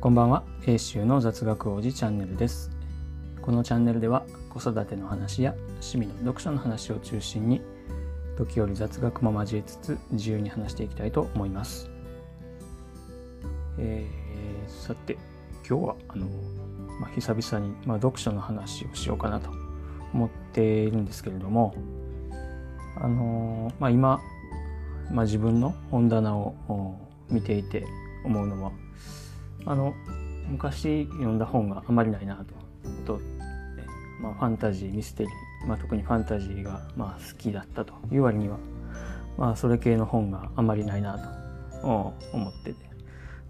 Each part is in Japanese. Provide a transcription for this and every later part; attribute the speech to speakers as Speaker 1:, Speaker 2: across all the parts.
Speaker 1: こんばんは。英州の雑学王子チャンネルです。このチャンネルでは子育ての話や趣味の読書の話を中心に時折雑学も交えつつ自由に話していきたいと思います、えー、さて今日はあの、まあ、久々に、まあ、読書の話をしようかなと思っているんですけれどもあのまあ、今、まあ、自分の本棚を見ていて思うのはあの昔読んだ本があまりないなと。と、まあ、ファンタジーミステリー、まあ、特にファンタジーがまあ好きだったという割には、まあ、それ系の本があまりないなと。思ってて、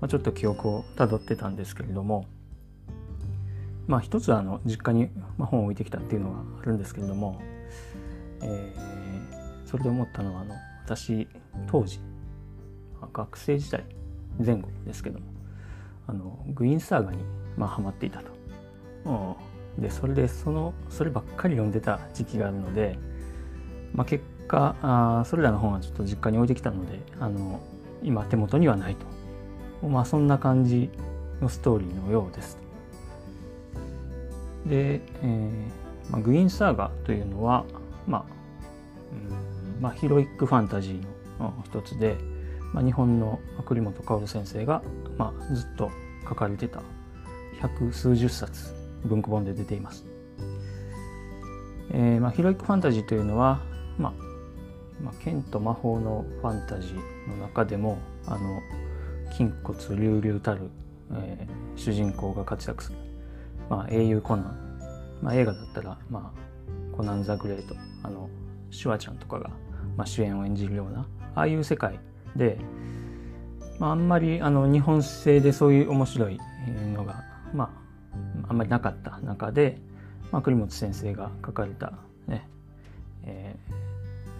Speaker 1: まあ、ちょっと記憶をたどってたんですけれども。まあ一つあの実家に本を置いてきたっていうのがあるんですけれども、えー、それで思ったのはあの私当時学生時代前後ですけども。あのグイーンサーガに、まあ、ハマっていたと。うん、でそれでそのそればっかり読んでた時期があるので、まあ、結果あそれらの本はちょっと実家に置いてきたのであの今手元にはないと。まあそんな感じのストーリーのようです。で、えーまあ、グイーンサーガというのは、まあうんまあ、ヒロイックファンタジーの一つで、まあ、日本の栗本薫先生が、まあ、ずっと書かれてた百数十冊文庫本で出ています。えーまあ、ヒロイックファンタジーというのは、まあまあ、剣と魔法のファンタジーの中でもあの筋骨隆々たる、えー、主人公が活躍する、まあ、英雄コナン、まあ、映画だったら、まあ、コナン・ザ・グレートあのシュワちゃんとかが、まあ、主演を演じるようなああいう世界で、まあ、あんまりあの日本製でそういう面白いのが、まあ、あんまりなかった中で、まあ、栗本先生が書かれたね、え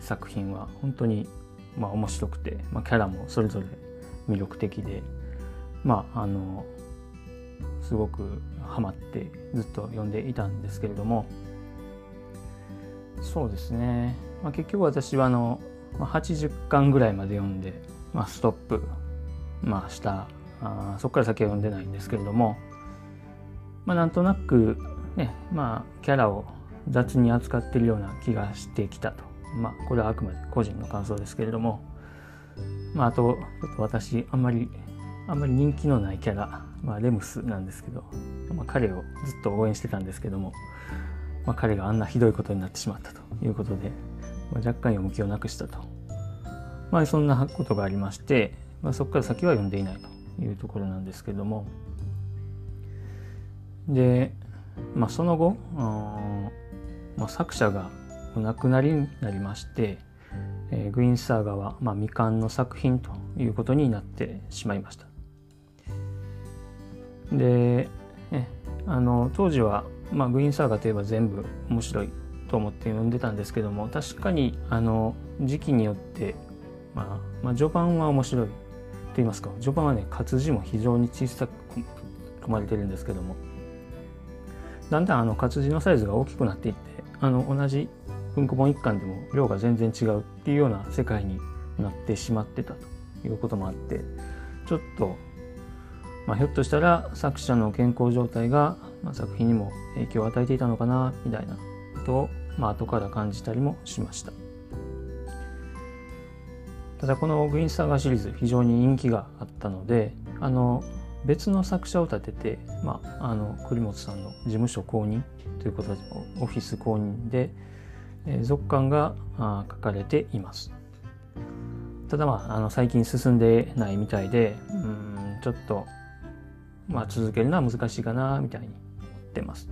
Speaker 1: ー、作品は本当に、まあ、面白くて、まあ、キャラもそれぞれ魅力的でまああのすごくハマってずっと読んでいたんですけれどもそうですね、まあ、結局私はあのまあ、80巻ぐらいまで読んで、まあ、ストップ、まあ、したあそこから先は読んでないんですけれども、まあ、なんとなくねまあキャラを雑に扱ってるような気がしてきたと。まあこれはあくまで個人の感想ですけれども。まああとちょっと私あんまりあんまり人気のないキャラ、まあ、レムスなんですけど、まあ、彼をずっと応援してたんですけども、まあ、彼があんなひどいことになってしまったということで、まあ、若干読む気をなくしたと。まあそんなことがありまして、まあ、そこから先は読んでいないというところなんですけども。で、まあその後、あまあ、作者がお亡くなりになりまして、えー、グインサーガは、まあ、未完の作品ということになってしまいました。で、ね、あの当時は、まあ、グインサーガといえば全部面白いと思って読んでたんですけども確かにあの時期によって、まあ、まあ序盤は面白いと言いますか序盤はね活字も非常に小さく組まれてるんですけどもだんだんあの活字のサイズが大きくなっていってあの同じ文庫本一巻でも量が全然違うっていうような世界になってしまってたということもあってちょっと、まあ、ひょっとしたら作者の健康状態が、まあ、作品にも影響を与えていたのかなみたいなことをまあ後から感じたりもしました。ただこのグリーンサーガーシリーズ非常に人気があったのであの別の作者を立てて、まあ、あの栗本さんの事務所公認ということでオフィス公認で、えー、続刊があ書かれています。ただまああの最近進んでないみたいでうんちょっと、まあ、続けるのは難しいかなみたいに思ってます。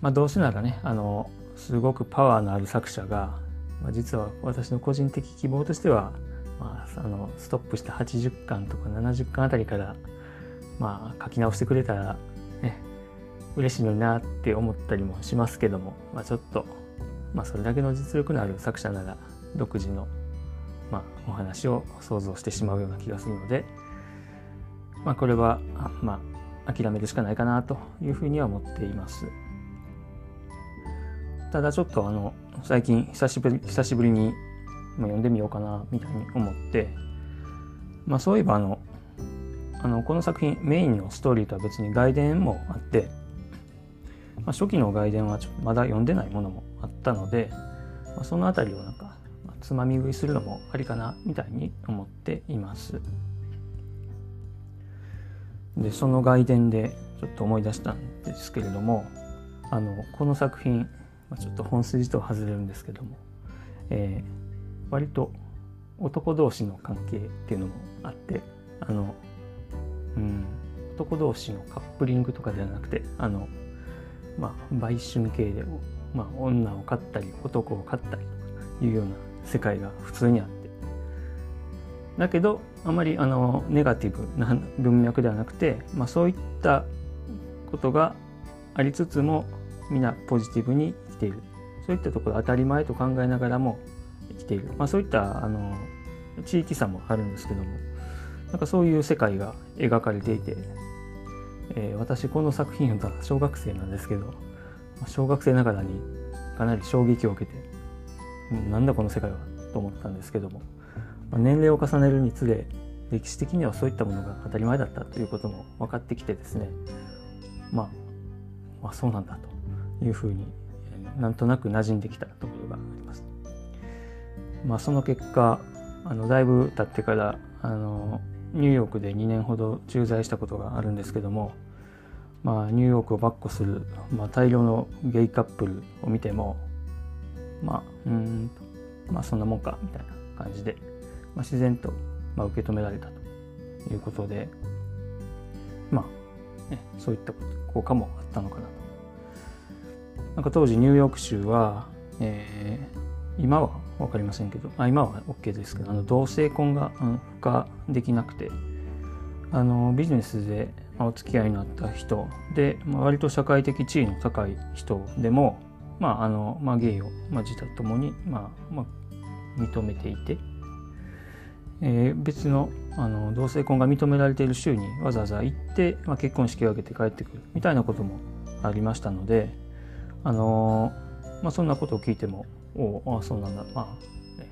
Speaker 1: まあ、どうせならねあのすごくパワーのある作者が、まあ、実は私の個人的希望としては、まあ、あのストップした80巻とか70巻あたりから、まあ、書き直してくれたらね嬉しいのになって思ったりもしますけども、まあ、ちょっと、まあ、それだけの実力のある作者なら独自の、まあ、お話を想像してしまうような気がするので、まあ、これは、まあ、諦めるしかないかなというふうには思っています。ただちょっとあの最近久しぶり久しぶりに読んでみようかなみたいに思って、まあ、そういえばあのあのこの作品メインのストーリーとは別に外伝もあって、まあ、初期の外伝はちょまだ読んでないものもあったので、まあ、その辺りをなんか、つまみ食いするのもありかなみたいに思っています。でその外伝でちょっと思い出したんですけれどもあのこの作品、まあ、ちょっと本筋とは外れるんですけども、えー、割と男同士の関係っていうのもあってあの、うん、男同士のカップリングとかではなくてあの、まあ、売春系で、まあ、女を飼ったり男を飼ったりというような世界が普通にあって。だけどあまりあのネガティブな文脈ではなくて、まあ、そういったことがありつつも皆ポジティブにきている。そういったところ当たり前と考えながらも生きている、まあ、そういったあの地域差もあるんですけどもなんかそういう世界が描かれていて、えー、私この作品を小学生なんですけど小学生ながらにかなり衝撃を受けてなんだこの世界はと思ったんですけども、まあ、年齢を重ねるにつれ歴史的にはそういったものが当たり前だったということも分かってきてですね、まあ、まあそうなんだというふうになんとなく馴染んできたところがあります。まあ、その結果あのだいぶ経ってからあのニューヨークで2年ほど駐在したことがあるんですけども、まあ、ニューヨークをばっこする、まあ、大量のゲイカップルを見てもまあうんまあそんなもんかみたいな感じで、まあ、自然と、まあ、受け止められたということでまあ、ね、そういった効果もあったのかなと。なんか当時ニューヨーク州は、えー、今は分かりませんけどあ今は OK ですけどあの同性婚が、うん、不可できなくてあのビジネスでお付き合いになった人で、まあ、割と社会的地位の高い人でも、まああのまあ、ゲイを、まあ、自他ともに、まあまあ、認めていて、えー、別のあの同性婚が認められている州にわざわざ行って、まあ、結婚式を挙げて帰ってくるみたいなこともありましたので、あのまあ、そんなことを聞いてもおあそうなんだ。まあ、ね、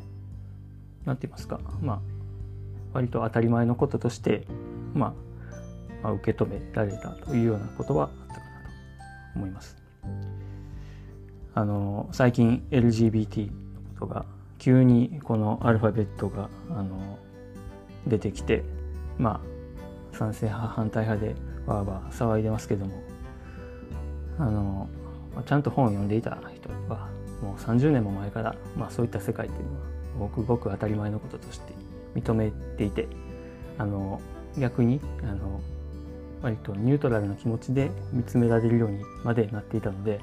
Speaker 1: なんて言いますか。まあ割と当たり前のこととして、まあ、まあ、受け止められたというようなことはあったかなと思います。あの最近 LGBT のことが急にこのアルファベットがあの出てきてまあ賛成派反対派でわーわー騒いでますけどもあのまあちゃんと本を読んでいた人はもう30年も前から、まあ、そういった世界っていうのはごくごく当たり前のこととして認めていてあの逆にあの割とニュートラルな気持ちで見つめられるようにまでなっていたので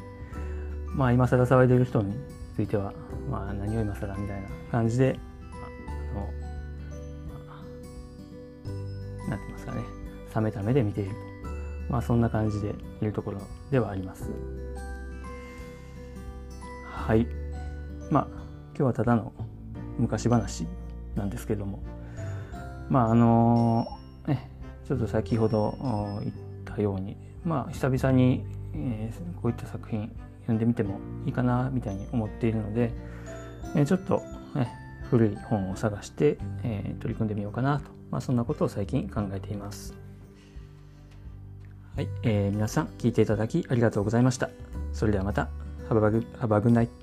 Speaker 1: まあ今更騒いでる人については、まあ、何を今更みたいな感じであの、まあ、なんて言いますかね冷めた目で見ていると、まあ、そんな感じでいるところではあります。はいまあ今日はただの昔話なんですけどもまああのねちょっと先ほど言ったようにまあ久々に、えー、こういった作品読んでみてもいいかなみたいに思っているので、えー、ちょっと、ね、古い本を探して、えー、取り組んでみようかなと、まあ、そんなことを最近考えています。はい、えー、皆さん聞いていただきありがとうございました。それではまた。Have a good, have a good night.